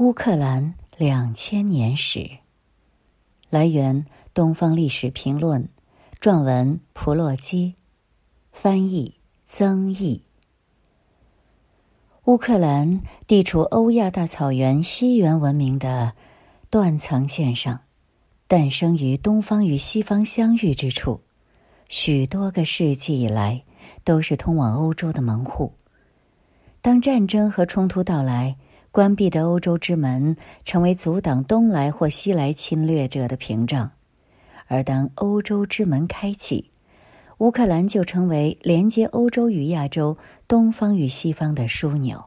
乌克兰两千年史。来源：东方历史评论，撰文：普洛基，翻译：曾毅。乌克兰地处欧亚大草原西缘文明的断层线上，诞生于东方与西方相遇之处，许多个世纪以来都是通往欧洲的门户。当战争和冲突到来，关闭的欧洲之门成为阻挡东来或西来侵略者的屏障；而当欧洲之门开启，乌克兰就成为连接欧洲与亚洲、东方与西方的枢纽。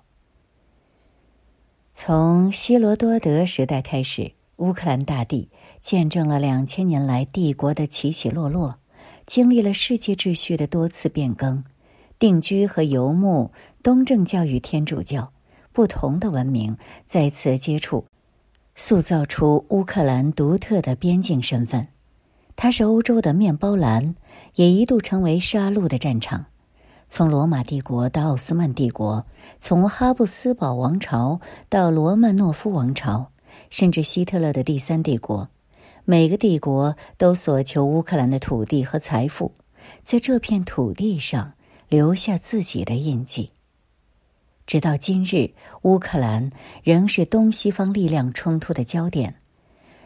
从希罗多德时代开始，乌克兰大地见证了两千年来帝国的起起落落，经历了世界秩序的多次变更。定居和游牧，东正教与天主教，不同的文明再次接触，塑造出乌克兰独特的边境身份。它是欧洲的面包篮，也一度成为杀戮的战场。从罗马帝国到奥斯曼帝国，从哈布斯堡王朝到罗曼诺夫王朝，甚至希特勒的第三帝国，每个帝国都索求乌克兰的土地和财富，在这片土地上。留下自己的印记。直到今日，乌克兰仍是东西方力量冲突的焦点。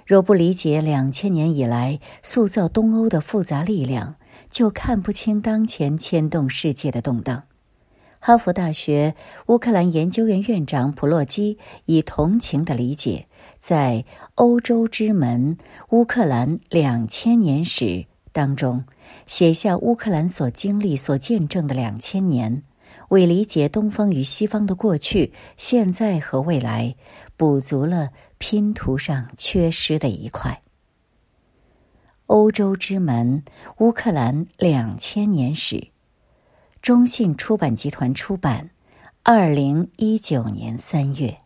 若不理解两千年以来塑造东欧的复杂力量，就看不清当前牵动世界的动荡。哈佛大学乌克兰研究院院长普洛基以同情的理解，在《欧洲之门：乌克兰两千年史》当中。写下乌克兰所经历、所见证的两千年，为理解东方与西方的过去、现在和未来，补足了拼图上缺失的一块。欧洲之门：乌克兰两千年史，中信出版集团出版，二零一九年三月。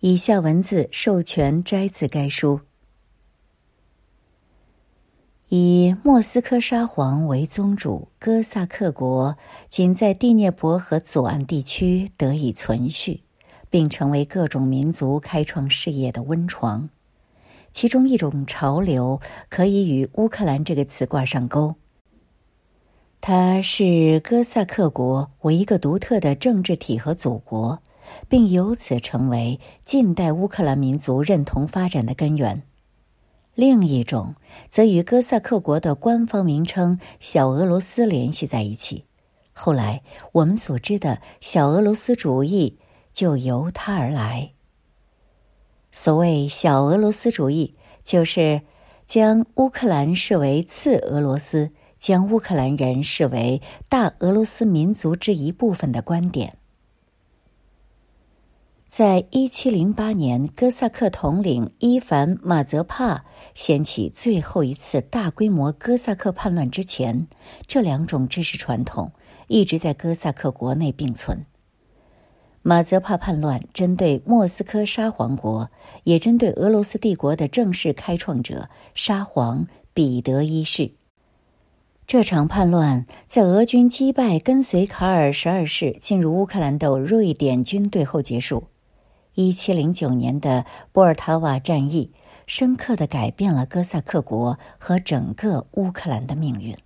以下文字授权摘自该书。莫斯科沙皇为宗主，哥萨克国仅在第聂伯河左岸地区得以存续，并成为各种民族开创事业的温床。其中一种潮流可以与乌克兰这个词挂上钩。它是哥萨克国为一个独特的政治体和祖国，并由此成为近代乌克兰民族认同发展的根源。另一种则与哥萨克国的官方名称“小俄罗斯”联系在一起，后来我们所知的小俄罗斯主义就由它而来。所谓小俄罗斯主义，就是将乌克兰视为次俄罗斯，将乌克兰人视为大俄罗斯民族之一部分的观点。在一七零八年，哥萨克统领伊凡马泽帕掀起最后一次大规模哥萨克叛乱之前，这两种知识传统一直在哥萨克国内并存。马泽帕叛乱针对莫斯科沙皇国，也针对俄罗斯帝国的正式开创者沙皇彼得一世。这场叛乱在俄军击败跟随卡尔十二世进入乌克兰的瑞典军队后结束。一七零九年的波尔塔瓦战役，深刻的改变了哥萨克国和整个乌克兰的命运。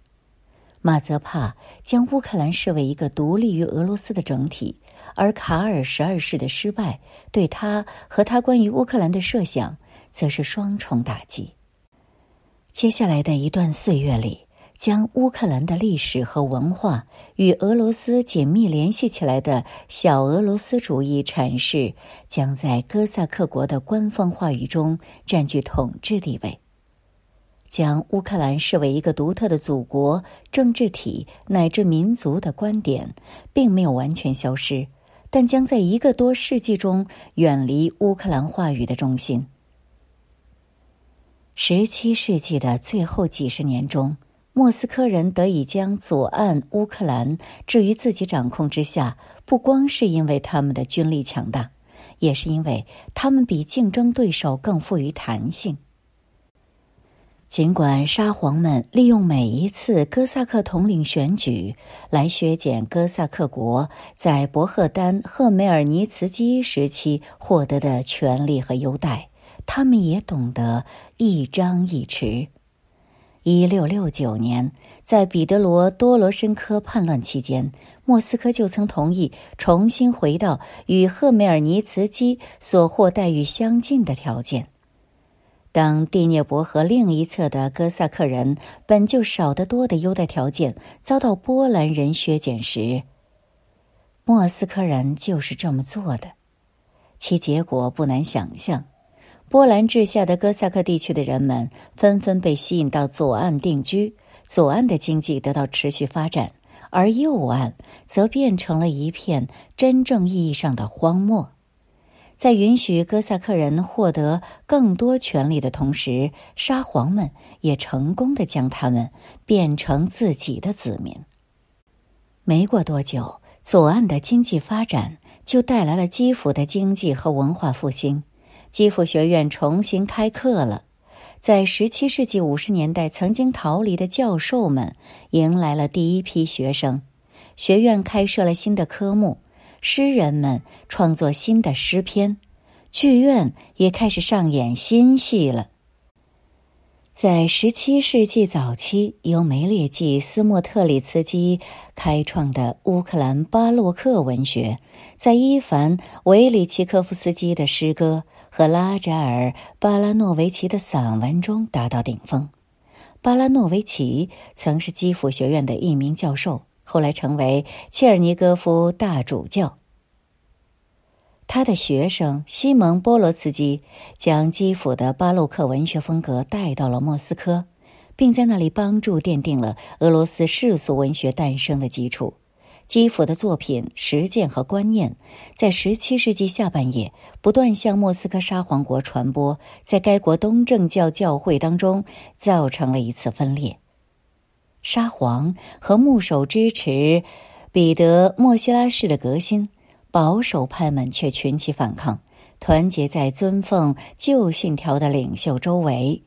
马泽帕将乌克兰视为一个独立于俄罗斯的整体，而卡尔十二世的失败，对他和他关于乌克兰的设想，则是双重打击。接下来的一段岁月里。将乌克兰的历史和文化与俄罗斯紧密联系起来的小俄罗斯主义阐释，将在哥萨克国的官方话语中占据统治地位。将乌克兰视为一个独特的祖国、政治体乃至民族的观点，并没有完全消失，但将在一个多世纪中远离乌克兰话语的中心。十七世纪的最后几十年中。莫斯科人得以将左岸乌克兰置于自己掌控之下，不光是因为他们的军力强大，也是因为他们比竞争对手更富于弹性。尽管沙皇们利用每一次哥萨克统领选举来削减哥萨克国在博赫丹·赫梅尔尼茨基时期获得的权利和优待，他们也懂得一张一弛。一六六九年，在彼得罗多罗申科叛乱期间，莫斯科就曾同意重新回到与赫梅尔尼茨基所获待遇相近的条件。当第聂伯河另一侧的哥萨克人本就少得多的优待条件遭到波兰人削减时，莫斯科人就是这么做的，其结果不难想象。波兰治下的哥萨克地区的人们纷纷被吸引到左岸定居，左岸的经济得到持续发展，而右岸则变成了一片真正意义上的荒漠。在允许哥萨克人获得更多权利的同时，沙皇们也成功的将他们变成自己的子民。没过多久，左岸的经济发展就带来了基辅的经济和文化复兴，基辅学院重新开课了。在十七世纪五十年代曾经逃离的教授们迎来了第一批学生，学院开设了新的科目。诗人们创作新的诗篇，剧院也开始上演新戏了。在十七世纪早期，由梅列季·斯莫特里茨基开创的乌克兰巴洛克文学，在伊凡·维里奇科夫斯基的诗歌和拉扎尔·巴拉诺维奇的散文中达到顶峰。巴拉诺维奇曾是基辅学院的一名教授。后来成为切尔尼戈夫大主教。他的学生西蒙·波罗茨基将基辅的巴洛克文学风格带到了莫斯科，并在那里帮助奠定了俄罗斯世俗文学诞生的基础。基辅的作品、实践和观念，在十七世纪下半叶不断向莫斯科沙皇国传播，在该国东正教教会当中造成了一次分裂。沙皇和牧首支持彼得·莫西拉式的革新，保守派们却群起反抗，团结在尊奉旧信条的领袖周围。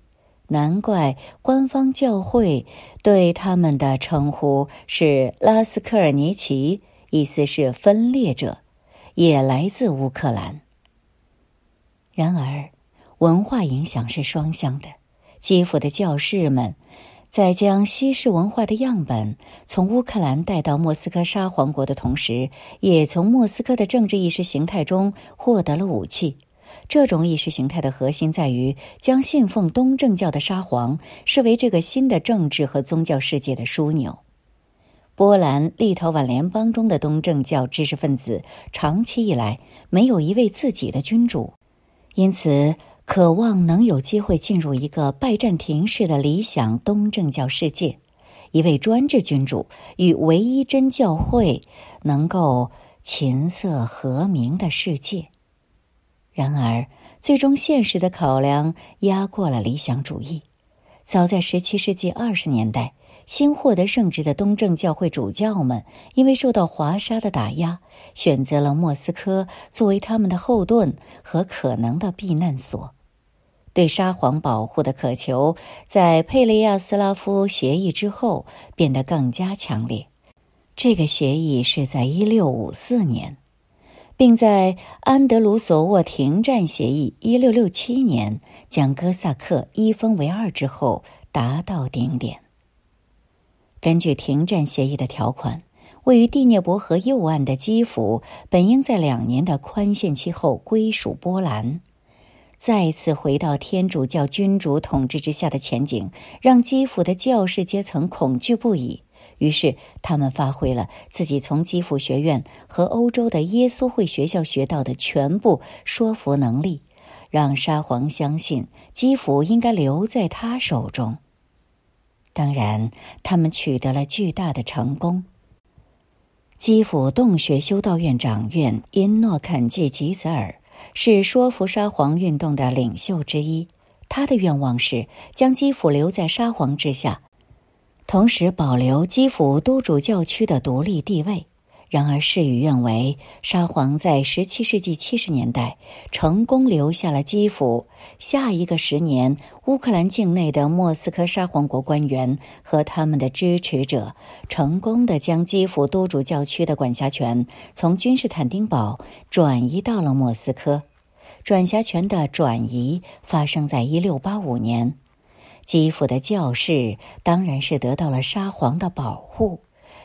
难怪官方教会对他们的称呼是拉斯科尔尼奇，意思是分裂者，也来自乌克兰。然而，文化影响是双向的，基辅的教士们。在将西式文化的样本从乌克兰带到莫斯科沙皇国的同时，也从莫斯科的政治意识形态中获得了武器。这种意识形态的核心在于将信奉东正教的沙皇视为这个新的政治和宗教世界的枢纽。波兰、立陶宛联邦中的东正教知识分子长期以来没有一位自己的君主，因此。渴望能有机会进入一个拜占庭式的理想东正教世界，一位专制君主与唯一真教会能够琴瑟和鸣的世界。然而，最终现实的考量压过了理想主义。早在十七世纪二十年代，新获得圣职的东正教会主教们因为受到华沙的打压，选择了莫斯科作为他们的后盾和可能的避难所。对沙皇保护的渴求，在佩雷亚斯拉夫协议之后变得更加强烈。这个协议是在一六五四年，并在安德鲁索沃停战协议一六六七年将哥萨克一分为二之后达到顶点。根据停战协议的条款，位于第聂伯河右岸的基辅本应在两年的宽限期后归属波兰。再次回到天主教君主统治之下的前景，让基辅的教士阶层恐惧不已。于是，他们发挥了自己从基辅学院和欧洲的耶稣会学校学到的全部说服能力，让沙皇相信基辅应该留在他手中。当然，他们取得了巨大的成功。基辅洞穴修道院长院因诺肯季吉泽尔。是说服沙皇运动的领袖之一，他的愿望是将基辅留在沙皇之下，同时保留基辅都主教区的独立地位，然而事与愿违，沙皇在十七世纪七十年代成功留下了基辅。下一个十年，乌克兰境内的莫斯科沙皇国官员和他们的支持者成功的将基辅都主教区的管辖权从君士坦丁堡转移到了莫斯科。转辖权的转移发生在一六八五年，基辅的教士当然是得到了沙皇的保护。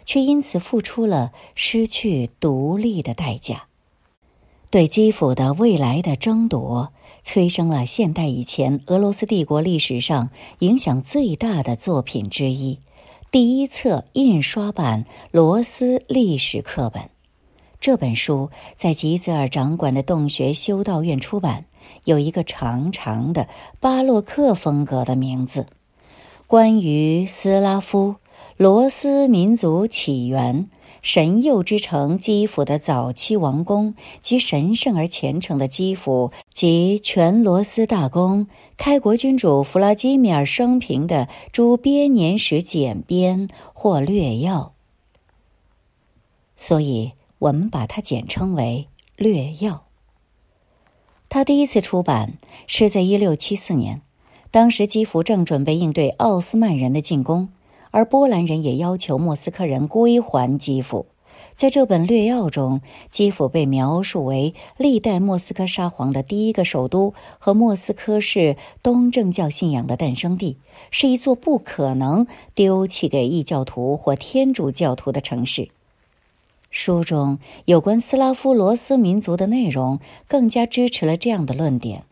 却因此付出了失去独立的代价。对基辅的未来的争夺，催生了现代以前俄罗斯帝国历史上影响最大的作品之一——第一册印刷版罗斯历史课本。这本书在吉泽尔掌管的洞穴修道院出版，有一个长长的巴洛克风格的名字，关于斯拉夫。罗斯民族起源、神佑之城基辅的早期王宫及神圣而虔诚的基辅及全罗斯大公开国君主弗拉基米尔生平的诸编年史简编或略要，所以我们把它简称为略要。他第一次出版是在一六七四年，当时基辅正准备应对奥斯曼人的进攻。而波兰人也要求莫斯科人归还基辅。在这本略要中，基辅被描述为历代莫斯科沙皇的第一个首都和莫斯科是东正教信仰的诞生地，是一座不可能丢弃给异教徒或天主教徒的城市。书中有关斯拉夫罗斯民族的内容更加支持了这样的论点。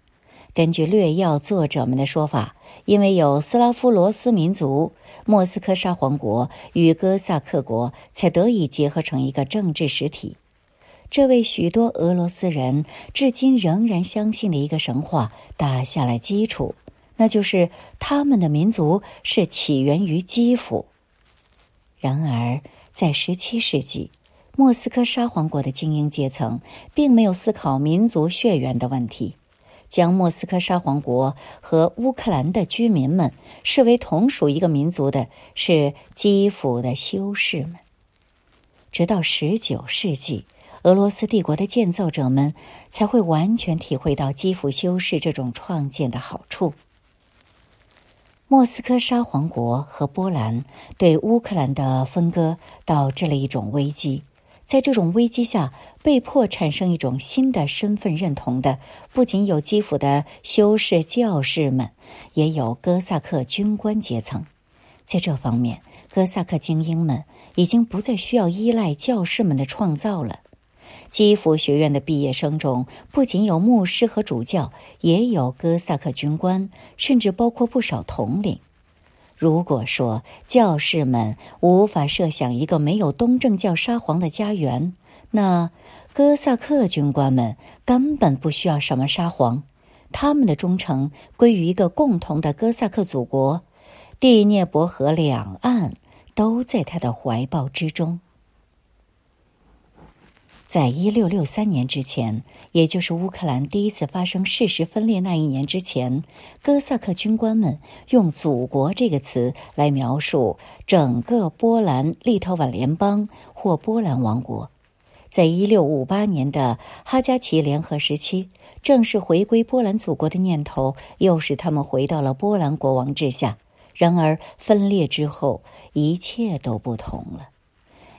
根据略要作者们的说法，因为有斯拉夫罗斯民族，莫斯科沙皇国与哥萨克国才得以结合成一个政治实体。这为许多俄罗斯人至今仍然相信的一个神话打下了基础，那就是他们的民族是起源于基辅。然而，在17世纪，莫斯科沙皇国的精英阶层并没有思考民族血缘的问题。将莫斯科沙皇国和乌克兰的居民们视为同属一个民族的是基辅的修士们。直到十九世纪，俄罗斯帝国的建造者们才会完全体会到基辅修士这种创建的好处。莫斯科沙皇国和波兰对乌克兰的分割导致了一种危机。在这种危机下，被迫产生一种新的身份认同的，不仅有基辅的修士教士们，也有哥萨克军官阶层。在这方面，哥萨克精英们已经不再需要依赖教士们的创造了。基辅学院的毕业生中，不仅有牧师和主教，也有哥萨克军官，甚至包括不少统领。如果说教士们无法设想一个没有东正教沙皇的家园，那哥萨克军官们根本不需要什么沙皇，他们的忠诚归于一个共同的哥萨克祖国，第聂伯河两岸都在他的怀抱之中。在一六六三年之前，也就是乌克兰第一次发生事实分裂那一年之前，哥萨克军官们用“祖国”这个词来描述整个波兰立陶宛联邦或波兰王国。在一六五八年的哈加奇联合时期，正式回归波兰祖国的念头又使他们回到了波兰国王之下。然而，分裂之后，一切都不同了。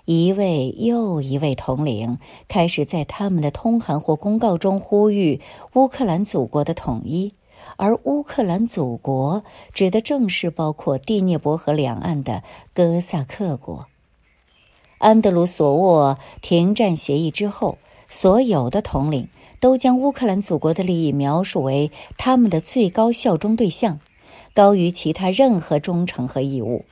一位又一位统领开始在他们的通函或公告中呼吁乌克兰祖国的统一，而乌克兰祖国指的正是包括第聂伯河两岸的哥萨克国。安德鲁索沃停战协议之后，所有的统领都将乌克兰祖国的利益描述为他们的最高效忠对象，高于其他任何忠诚和义务。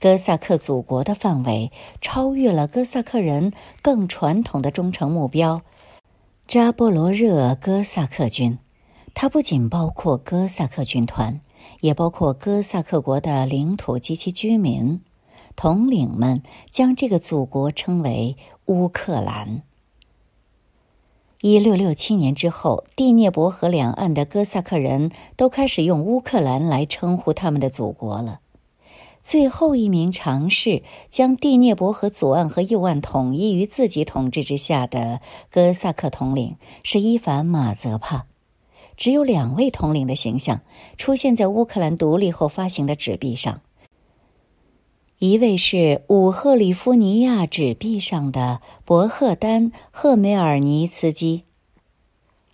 哥萨克祖国的范围超越了哥萨克人更传统的忠诚目标——扎波罗热哥萨克军。它不仅包括哥萨克军团，也包括哥萨克国的领土及其居民。统领们将这个祖国称为乌克兰。一六六七年之后，第聂伯河两岸的哥萨克人都开始用乌克兰来称呼他们的祖国了。最后一名尝试将第聂伯河左岸和右岸统一于自己统治之下的哥萨克统领是伊凡马泽帕。只有两位统领的形象出现在乌克兰独立后发行的纸币上。一位是五赫里夫尼亚纸币上的博赫丹·赫梅尔尼茨基，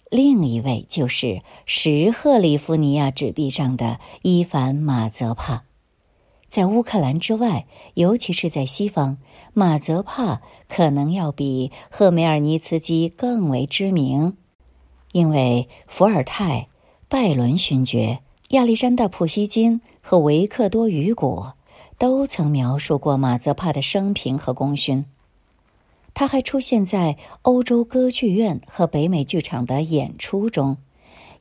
另一位就是十赫里夫尼亚纸币上的伊凡马泽帕。在乌克兰之外，尤其是在西方，马泽帕可能要比赫梅尔尼茨基更为知名。因为伏尔泰、拜伦勋爵、亚历山大普希金和维克多雨果都曾描述过马泽帕的生平和功勋。他还出现在欧洲歌剧院和北美剧场的演出中，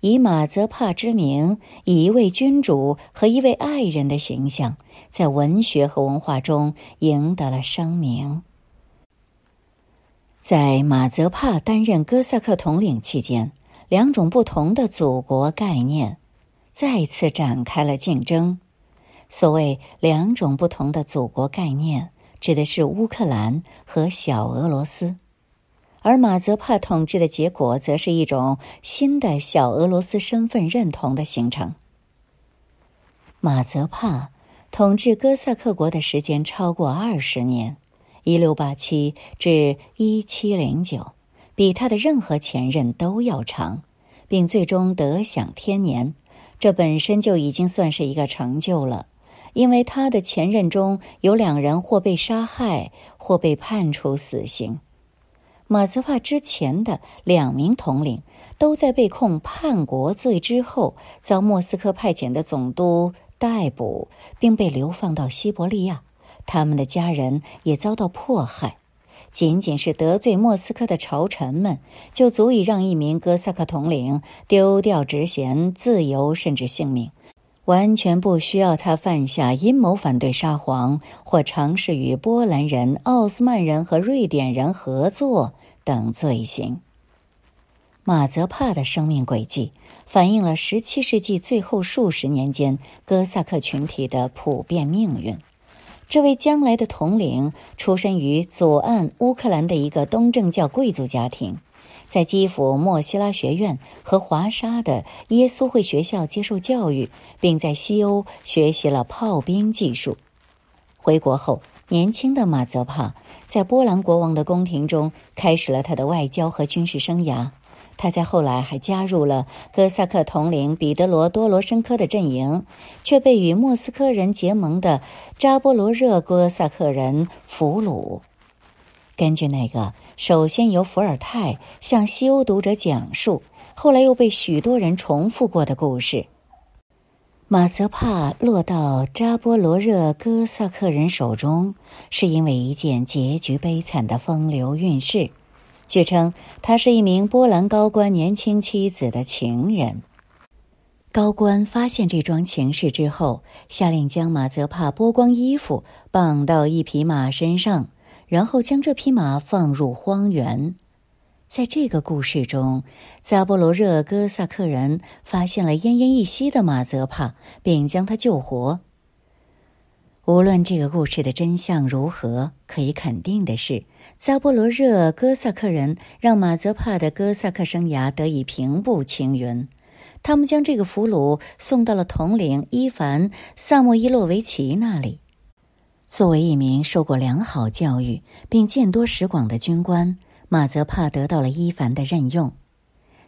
以马泽帕之名，以一位君主和一位爱人的形象，在文学和文化中赢得了声名。在马泽帕担任哥萨克统领期间。两种不同的祖国概念再次展开了竞争。所谓两种不同的祖国概念，指的是乌克兰和小俄罗斯，而马泽帕统治的结果，则是一种新的小俄罗斯身份认同的形成。马泽帕统治哥萨克国的时间超过二十年，一六八七至一七零九。比他的任何前任都要长，并最终得享天年，这本身就已经算是一个成就了。因为他的前任中有两人或被杀害，或被判处死刑。马泽帕之前的两名统领都在被控叛国罪之后，遭莫斯科派遣的总督逮捕，并被流放到西伯利亚，他们的家人也遭到迫害。仅仅是得罪莫斯科的朝臣们，就足以让一名哥萨克统领丢掉职衔、自由甚至性命，完全不需要他犯下阴谋反对沙皇或尝试与波兰人、奥斯曼人和瑞典人合作等罪行。马泽帕的生命轨迹反映了17世纪最后数十年间哥萨克群体的普遍命运。这位将来的统领出身于左岸乌克兰的一个东正教贵族家庭，在基辅莫西拉学院和华沙的耶稣会学校接受教育，并在西欧学习了炮兵技术。回国后，年轻的马泽帕在波兰国王的宫廷中开始了他的外交和军事生涯。他在后来还加入了哥萨克统领彼得罗多罗申科的阵营，却被与莫斯科人结盟的扎波罗热哥萨克人俘虏。根据那个首先由伏尔泰向西欧读者讲述，后来又被许多人重复过的故事，马泽帕落到扎波罗热哥萨克人手中，是因为一件结局悲惨的风流韵事。据称，他是一名波兰高官年轻妻子的情人。高官发现这桩情事之后，下令将马泽帕剥光衣服，绑到一匹马身上，然后将这匹马放入荒原。在这个故事中，扎波罗热哥萨克人发现了奄奄一息的马泽帕，并将他救活。无论这个故事的真相如何，可以肯定的是，扎波罗热哥萨克人让马泽帕的哥萨克生涯得以平步青云。他们将这个俘虏送到了统领伊凡·萨莫伊洛维奇那里。作为一名受过良好教育并见多识广的军官，马泽帕得到了伊凡的任用。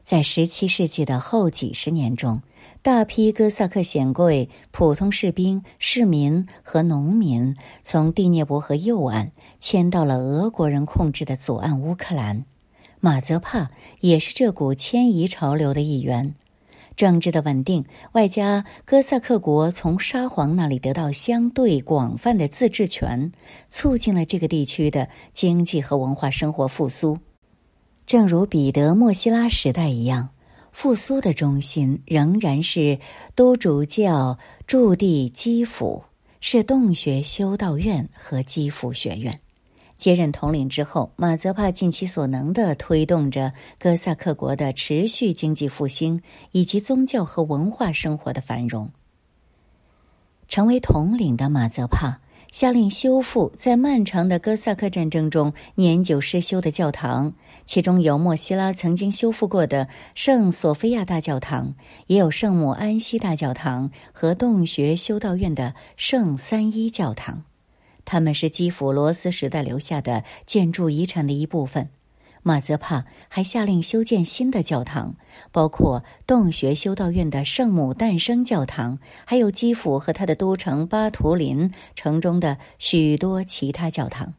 在十七世纪的后几十年中。大批哥萨克显贵、普通士兵、市民和农民从第聂伯河右岸迁到了俄国人控制的左岸乌克兰。马泽帕也是这股迁移潮流的一员。政治的稳定，外加哥萨克国从沙皇那里得到相对广泛的自治权，促进了这个地区的经济和文化生活复苏。正如彼得莫西拉时代一样。复苏的中心仍然是都主教驻地基辅，是洞穴修道院和基辅学院。接任统领之后，马泽帕尽其所能的推动着哥萨克国的持续经济复兴以及宗教和文化生活的繁荣。成为统领的马泽帕下令修复在漫长的哥萨克战争中年久失修的教堂，其中有莫西拉曾经修复过的圣索菲亚大教堂，也有圣母安息大教堂和洞穴修道院的圣三一教堂。他们是基辅罗斯时代留下的建筑遗产的一部分。马泽帕还下令修建新的教堂，包括洞穴修道院的圣母诞生教堂，还有基辅和他的都城巴图林城中的许多其他教堂。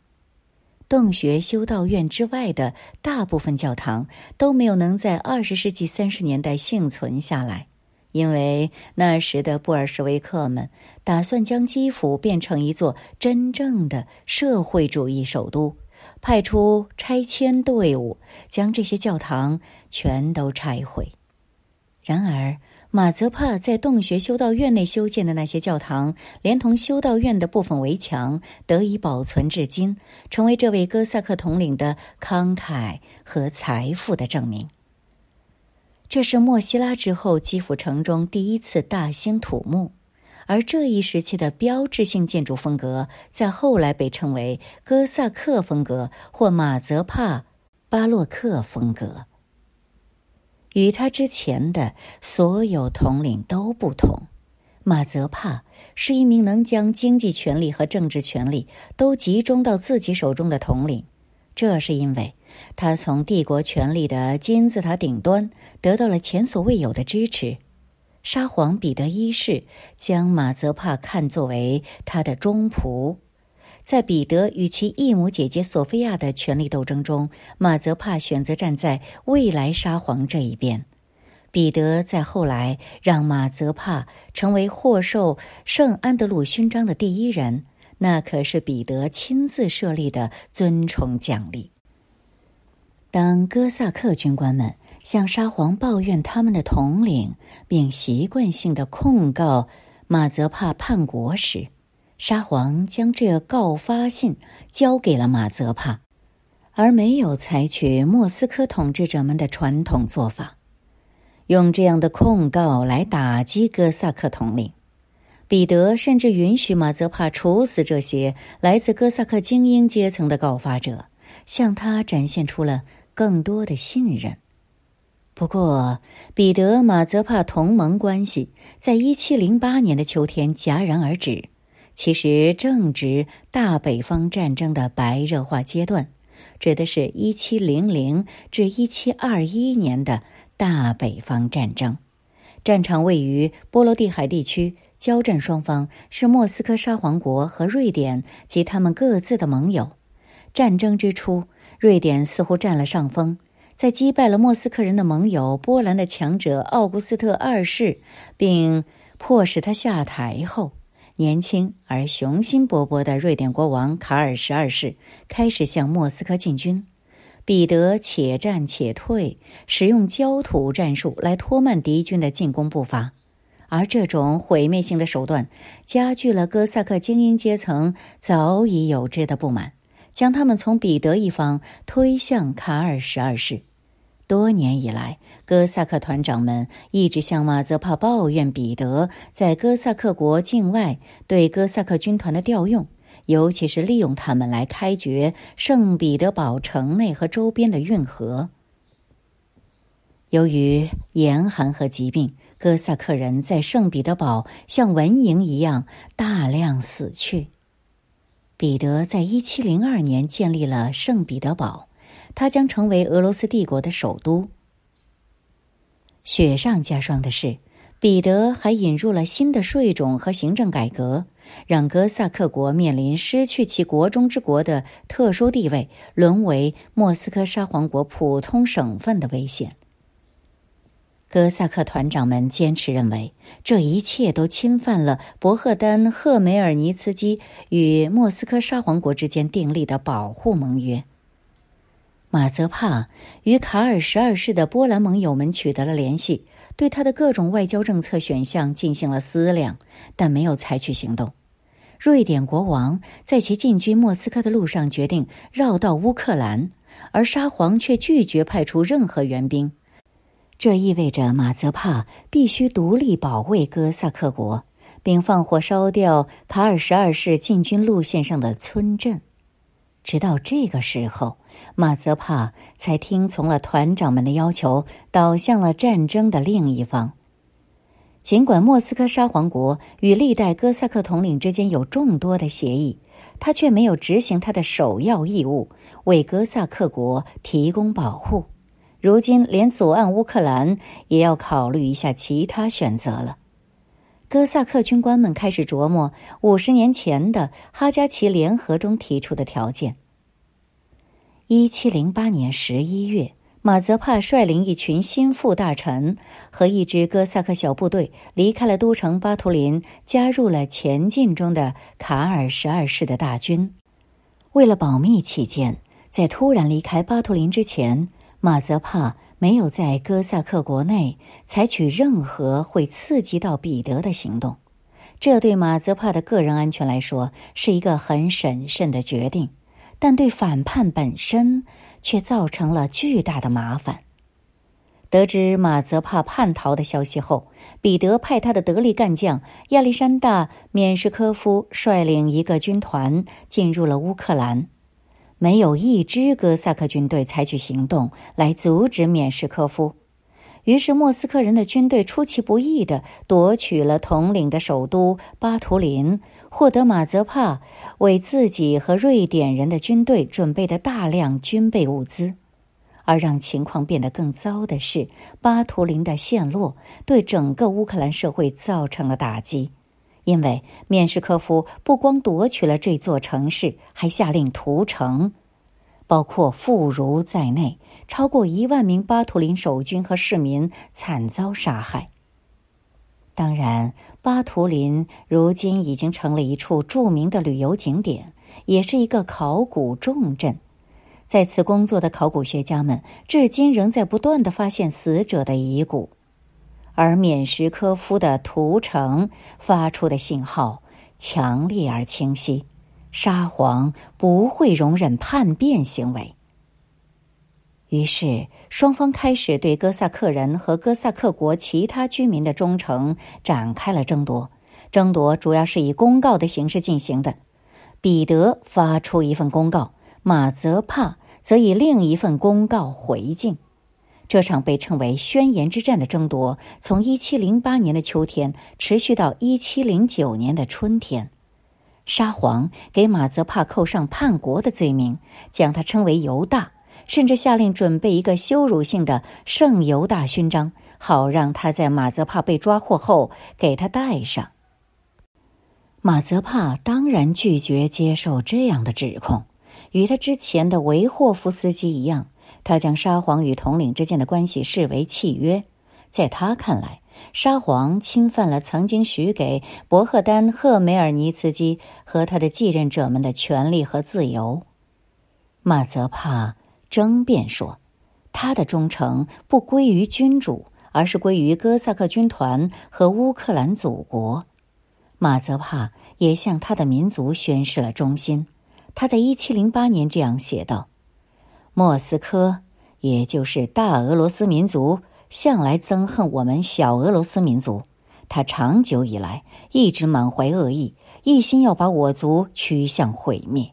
洞穴修道院之外的大部分教堂都没有能在二十世纪三十年代幸存下来，因为那时的布尔什维克们打算将基辅变成一座真正的社会主义首都。派出拆迁队伍，将这些教堂全都拆毁。然而，马泽帕在洞穴修道院内修建的那些教堂，连同修道院的部分围墙，得以保存至今，成为这位哥萨克统领的慷慨和财富的证明。这是莫西拉之后基辅城中第一次大兴土木。而这一时期的标志性建筑风格，在后来被称为哥萨克风格或马泽帕巴洛克风格。与他之前的所有统领都不同，马泽帕是一名能将经济权力和政治权力都集中到自己手中的统领。这是因为他从帝国权力的金字塔顶端得到了前所未有的支持。沙皇彼得一世将马泽帕看作为他的忠仆，在彼得与其异母姐姐索菲亚的权力斗争中，马泽帕选择站在未来沙皇这一边。彼得在后来让马泽帕成为获授圣安德鲁勋章的第一人，那可是彼得亲自设立的尊崇奖励。当哥萨克军官们。向沙皇抱怨他们的统领，并习惯性的控告马泽帕叛国时，沙皇将这告发信交给了马泽帕，而没有采取莫斯科统治者们的传统做法，用这样的控告来打击哥萨克统领。彼得甚至允许马泽帕处死这些来自哥萨克精英阶层的告发者，向他展现出了更多的信任。不过，彼得马泽帕同盟关系在一七零八年的秋天戛然而止，其实正值大北方战争的白热化阶段，指的是一七零零至一七二一年的大北方战争。战场位于波罗的海地区，交战双方是莫斯科沙皇国和瑞典及他们各自的盟友。战争之初，瑞典似乎占了上风。在击败了莫斯科人的盟友波兰的强者奥古斯特二世，并迫使他下台后，年轻而雄心勃勃的瑞典国王卡尔十二世开始向莫斯科进军。彼得且战且退，使用焦土战术来拖慢敌军的进攻步伐，而这种毁灭性的手段加剧了哥萨克精英阶层早已有之的不满，将他们从彼得一方推向卡尔十二世。多年以来，哥萨克团长们一直向马泽帕抱怨彼得在哥萨克国境外对哥萨克军团的调用，尤其是利用他们来开掘圣彼得堡城内和周边的运河。由于严寒和疾病，哥萨克人在圣彼得堡像蚊蝇一样大量死去。彼得在一七零二年建立了圣彼得堡。它将成为俄罗斯帝国的首都。雪上加霜的是，彼得还引入了新的税种和行政改革，让哥萨克国面临失去其国中之国的特殊地位，沦为莫斯科沙皇国普通省份的危险。哥萨克团长们坚持认为，这一切都侵犯了博赫丹·赫梅尔尼茨基与莫斯科沙皇国之间订立的保护盟约。马泽帕与卡尔十二世的波兰盟友们取得了联系，对他的各种外交政策选项进行了思量，但没有采取行动。瑞典国王在其进军莫斯科的路上决定绕道乌克兰，而沙皇却拒绝派出任何援兵。这意味着马泽帕必须独立保卫哥萨克国，并放火烧掉卡尔十二世进军路线上的村镇。直到这个时候，马泽帕才听从了团长们的要求，倒向了战争的另一方。尽管莫斯科沙皇国与历代哥萨克统领之间有众多的协议，他却没有执行他的首要义务，为哥萨克国提供保护。如今，连左岸乌克兰也要考虑一下其他选择了。哥萨克军官们开始琢磨五十年前的哈加奇联合中提出的条件。一七零八年十一月。马泽帕率领一群心腹大臣和一支哥萨克小部队离开了都城巴图林，加入了前进中的卡尔十二世的大军。为了保密起见，在突然离开巴图林之前，马泽帕没有在哥萨克国内采取任何会刺激到彼得的行动。这对马泽帕的个人安全来说是一个很审慎的决定，但对反叛本身。却造成了巨大的麻烦。得知马泽帕叛逃的消息后，彼得派他的得力干将亚历山大·缅什科夫率领一个军团进入了乌克兰。没有一支哥萨克军队采取行动来阻止缅什科夫，于是莫斯科人的军队出其不意地夺取了统领的首都巴图林。获得马泽帕为自己和瑞典人的军队准备的大量军备物资，而让情况变得更糟的是，巴图林的陷落对整个乌克兰社会造成了打击，因为缅什科夫不光夺取了这座城市，还下令屠城，包括妇孺在内，超过一万名巴图林守军和市民惨遭杀害。当然，巴图林如今已经成了一处著名的旅游景点，也是一个考古重镇。在此工作的考古学家们至今仍在不断的发现死者的遗骨，而缅什科夫的屠城发出的信号强烈而清晰：沙皇不会容忍叛变行为。于是，双方开始对哥萨克人和哥萨克国其他居民的忠诚展开了争夺。争夺主要是以公告的形式进行的。彼得发出一份公告，马泽帕则以另一份公告回敬。这场被称为“宣言之战”的争夺，从一七零八年的秋天持续到一七零九年的春天。沙皇给马泽帕扣上叛国的罪名，将他称为犹大。甚至下令准备一个羞辱性的圣犹大勋章，好让他在马泽帕被抓获后给他戴上。马泽帕当然拒绝接受这样的指控，与他之前的维霍夫斯基一样，他将沙皇与统领之间的关系视为契约。在他看来，沙皇侵犯了曾经许给博赫丹·赫梅尔尼茨基和他的继任者们的权利和自由。马泽帕。争辩说，他的忠诚不归于君主，而是归于哥萨克军团和乌克兰祖国。马泽帕也向他的民族宣示了忠心。他在一七零八年这样写道：“莫斯科，也就是大俄罗斯民族，向来憎恨我们小俄罗斯民族。他长久以来一直满怀恶意，一心要把我族驱向毁灭。”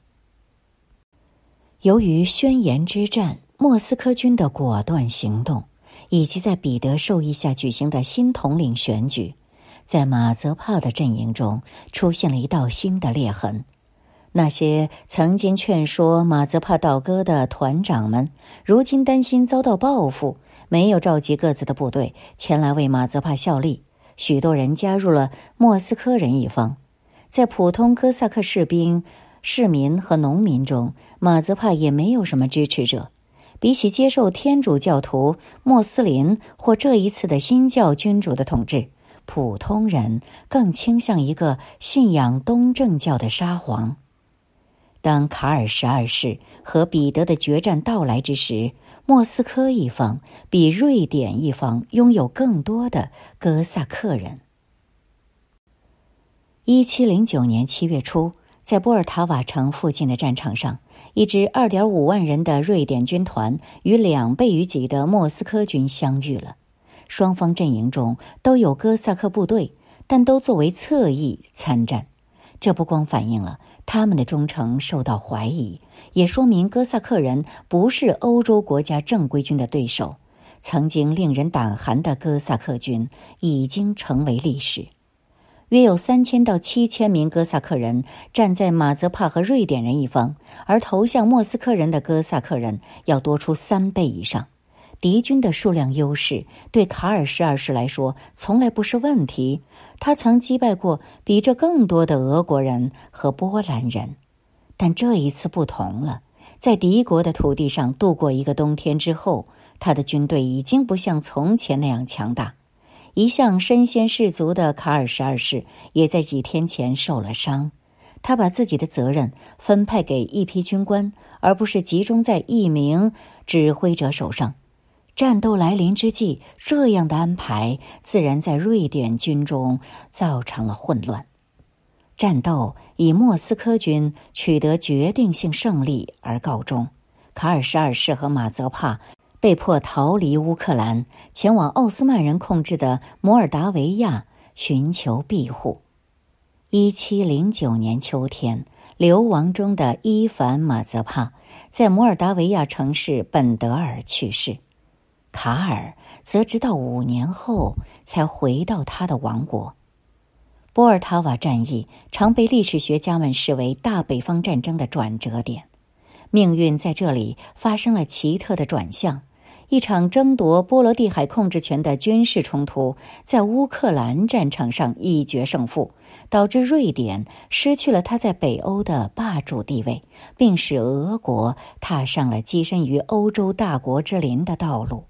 由于宣言之战、莫斯科军的果断行动，以及在彼得授意下举行的新统领选举，在马泽帕的阵营中出现了一道新的裂痕。那些曾经劝说马泽帕倒戈的团长们，如今担心遭到报复，没有召集各自的部队前来为马泽帕效力。许多人加入了莫斯科人一方，在普通哥萨克士兵。市民和农民中，马泽帕也没有什么支持者。比起接受天主教徒、穆斯林或这一次的新教君主的统治，普通人更倾向一个信仰东正教的沙皇。当卡尔十二世和彼得的决战到来之时，莫斯科一方比瑞典一方拥有更多的哥萨克人。一七零九年七月初。在波尔塔瓦城附近的战场上，一支二点五万人的瑞典军团与两倍于己的莫斯科军相遇了。双方阵营中都有哥萨克部队，但都作为侧翼参战。这不光反映了他们的忠诚受到怀疑，也说明哥萨克人不是欧洲国家正规军的对手。曾经令人胆寒的哥萨克军已经成为历史。约有三千到七千名哥萨克人站在马泽帕和瑞典人一方，而投向莫斯科人的哥萨克人要多出三倍以上。敌军的数量优势对卡尔十二世来说从来不是问题。他曾击败过比这更多的俄国人和波兰人，但这一次不同了。在敌国的土地上度过一个冬天之后，他的军队已经不像从前那样强大。一向身先士卒的卡尔十二世也在几天前受了伤。他把自己的责任分派给一批军官，而不是集中在一名指挥者手上。战斗来临之际，这样的安排自然在瑞典军中造成了混乱。战斗以莫斯科军取得决定性胜利而告终。卡尔十二世和马泽帕被迫逃离乌克兰，前往奥斯曼人控制的摩尔达维亚寻求庇护。一七零九年秋天，流亡中的伊凡·马泽帕在摩尔达维亚城市本德尔去世。卡尔则直到五年后才回到他的王国。波尔塔瓦战役常被历史学家们视为大北方战争的转折点，命运在这里发生了奇特的转向。一场争夺波罗的海控制权的军事冲突在乌克兰战场上一决胜负，导致瑞典失去了它在北欧的霸主地位，并使俄国踏上了跻身于欧洲大国之林的道路。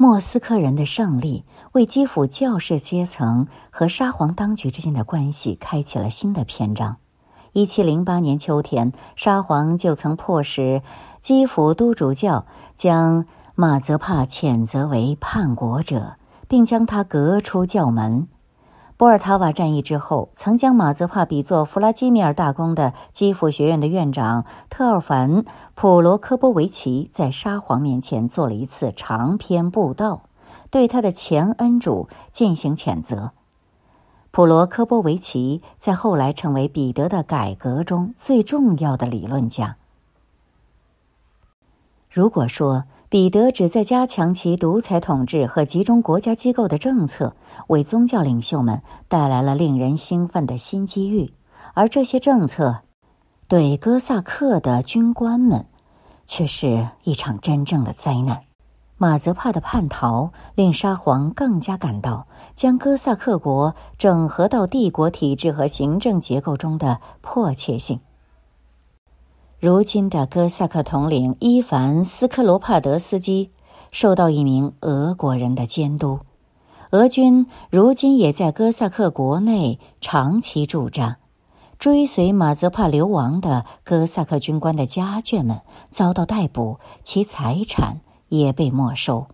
莫斯科人的胜利为基辅教士阶层和沙皇当局之间的关系开启了新的篇章。一七零八年秋天，沙皇就曾迫使基辅都主教将马泽帕谴责为叛国者，并将他革出教门。波尔塔瓦战役之后，曾将马泽帕比作弗拉基米尔大公的基辅学院的院长特奥凡·普罗科波维奇，在沙皇面前做了一次长篇布道，对他的前恩主进行谴责。普罗科波维奇在后来成为彼得的改革中最重要的理论家。如果说，彼得旨在加强其独裁统治和集中国家机构的政策，为宗教领袖们带来了令人兴奋的新机遇，而这些政策对哥萨克的军官们却是一场真正的灾难。马泽帕的叛逃令沙皇更加感到将哥萨克国整合到帝国体制和行政结构中的迫切性。如今的哥萨克统领伊凡·斯科罗帕德斯基受到一名俄国人的监督，俄军如今也在哥萨克国内长期驻扎。追随马泽帕流亡的哥萨克军官的家眷们遭到逮捕，其财产也被没收。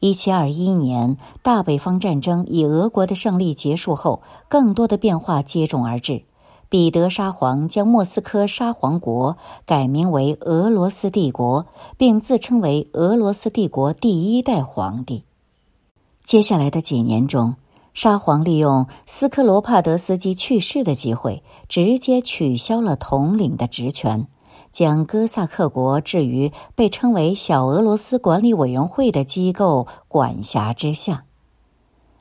一七二一年，大北方战争以俄国的胜利结束后，更多的变化接踵而至。彼得沙皇将莫斯科沙皇国改名为俄罗斯帝国，并自称为俄罗斯帝国第一代皇帝。接下来的几年中，沙皇利用斯科罗帕德斯基去世的机会，直接取消了统领的职权，将哥萨克国置于被称为小俄罗斯管理委员会的机构管辖之下。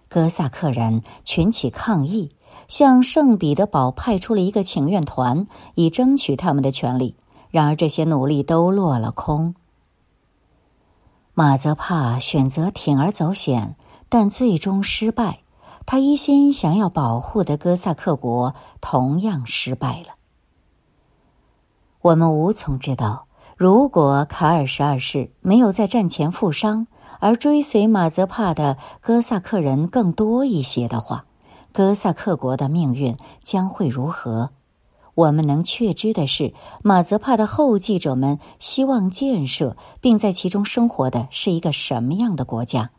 哥萨克人群起抗议。向圣彼得堡派出了一个请愿团，以争取他们的权利。然而，这些努力都落了空。马泽帕选择铤而走险，但最终失败。他一心想要保护的哥萨克国同样失败了。我们无从知道，如果卡尔十二世没有在战前负伤，而追随马泽帕的哥萨克人更多一些的话。哥萨克国的命运将会如何？我们能确知的是，马泽帕的后继者们希望建设并在其中生活的是一个什么样的国家？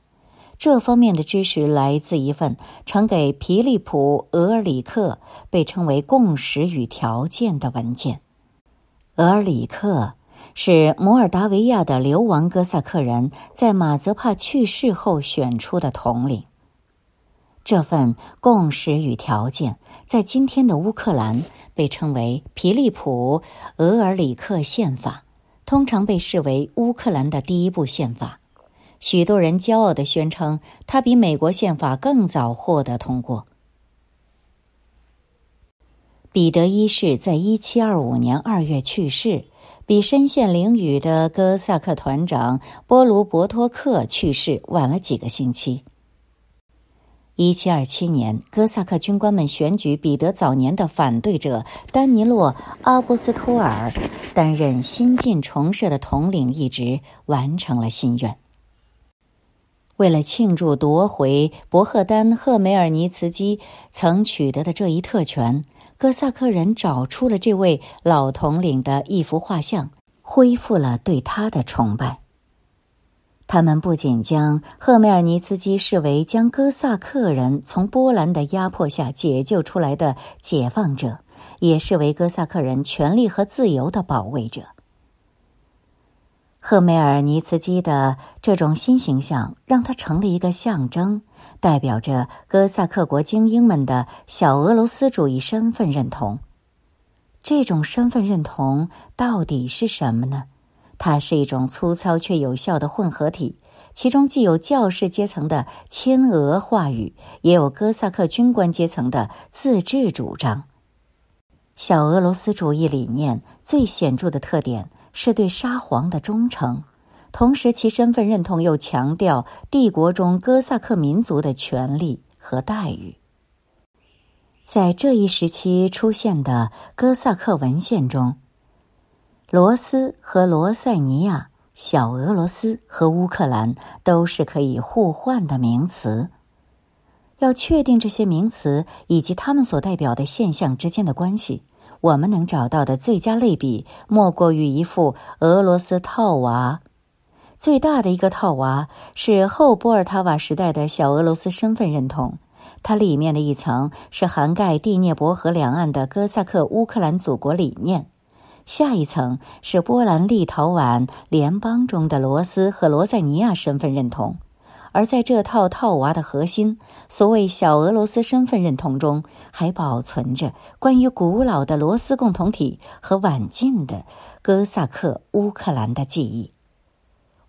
这方面的知识来自一份呈给皮利普·俄尔里克被称为“共识与条件”的文件。俄尔里克是摩尔达维亚的流亡哥萨克人在马泽帕去世后选出的统领。这份共识与条件，在今天的乌克兰被称为皮利普·俄尔里克宪法，通常被视为乌克兰的第一部宪法。许多人骄傲地宣称，它比美国宪法更早获得通过。彼得一世在一七二五年二月去世，比身陷囹圄的哥萨克团长波卢伯托克去世晚了几个星期。一七二七年，哥萨克军官们选举彼得早年的反对者丹尼洛·阿波斯托尔担任新晋重设的统领一职，完成了心愿。为了庆祝夺回博赫丹·赫梅尔尼茨基曾取得的这一特权，哥萨克人找出了这位老统领的一幅画像，恢复了对他的崇拜。他们不仅将赫梅尔尼茨基视为将哥萨克人从波兰的压迫下解救出来的解放者，也视为哥萨克人权利和自由的保卫者。赫梅尔尼茨基的这种新形象让他成了一个象征，代表着哥萨克国精英们的小俄罗斯主义身份认同。这种身份认同到底是什么呢？它是一种粗糙却有效的混合体，其中既有教士阶层的亲俄话语，也有哥萨克军官阶层的自治主张。小俄罗斯主义理念最显著的特点是对沙皇的忠诚，同时其身份认同又强调帝国中哥萨克民族的权利和待遇。在这一时期出现的哥萨克文献中。罗斯和罗塞尼亚、小俄罗斯和乌克兰都是可以互换的名词。要确定这些名词以及它们所代表的现象之间的关系，我们能找到的最佳类比莫过于一副俄罗斯套娃。最大的一个套娃是后波尔塔瓦时代的小俄罗斯身份认同，它里面的一层是涵盖第聂伯河两岸的哥萨克乌克兰祖国理念。下一层是波兰立陶宛联邦中的罗斯和罗塞尼亚身份认同，而在这套套娃的核心，所谓小俄罗斯身份认同中，还保存着关于古老的罗斯共同体和晚近的哥萨克乌克兰的记忆。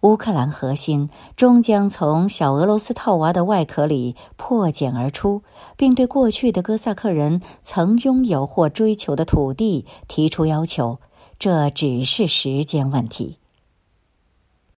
乌克兰核心终将从小俄罗斯套娃的外壳里破茧而出，并对过去的哥萨克人曾拥有或追求的土地提出要求。这只是时间问题。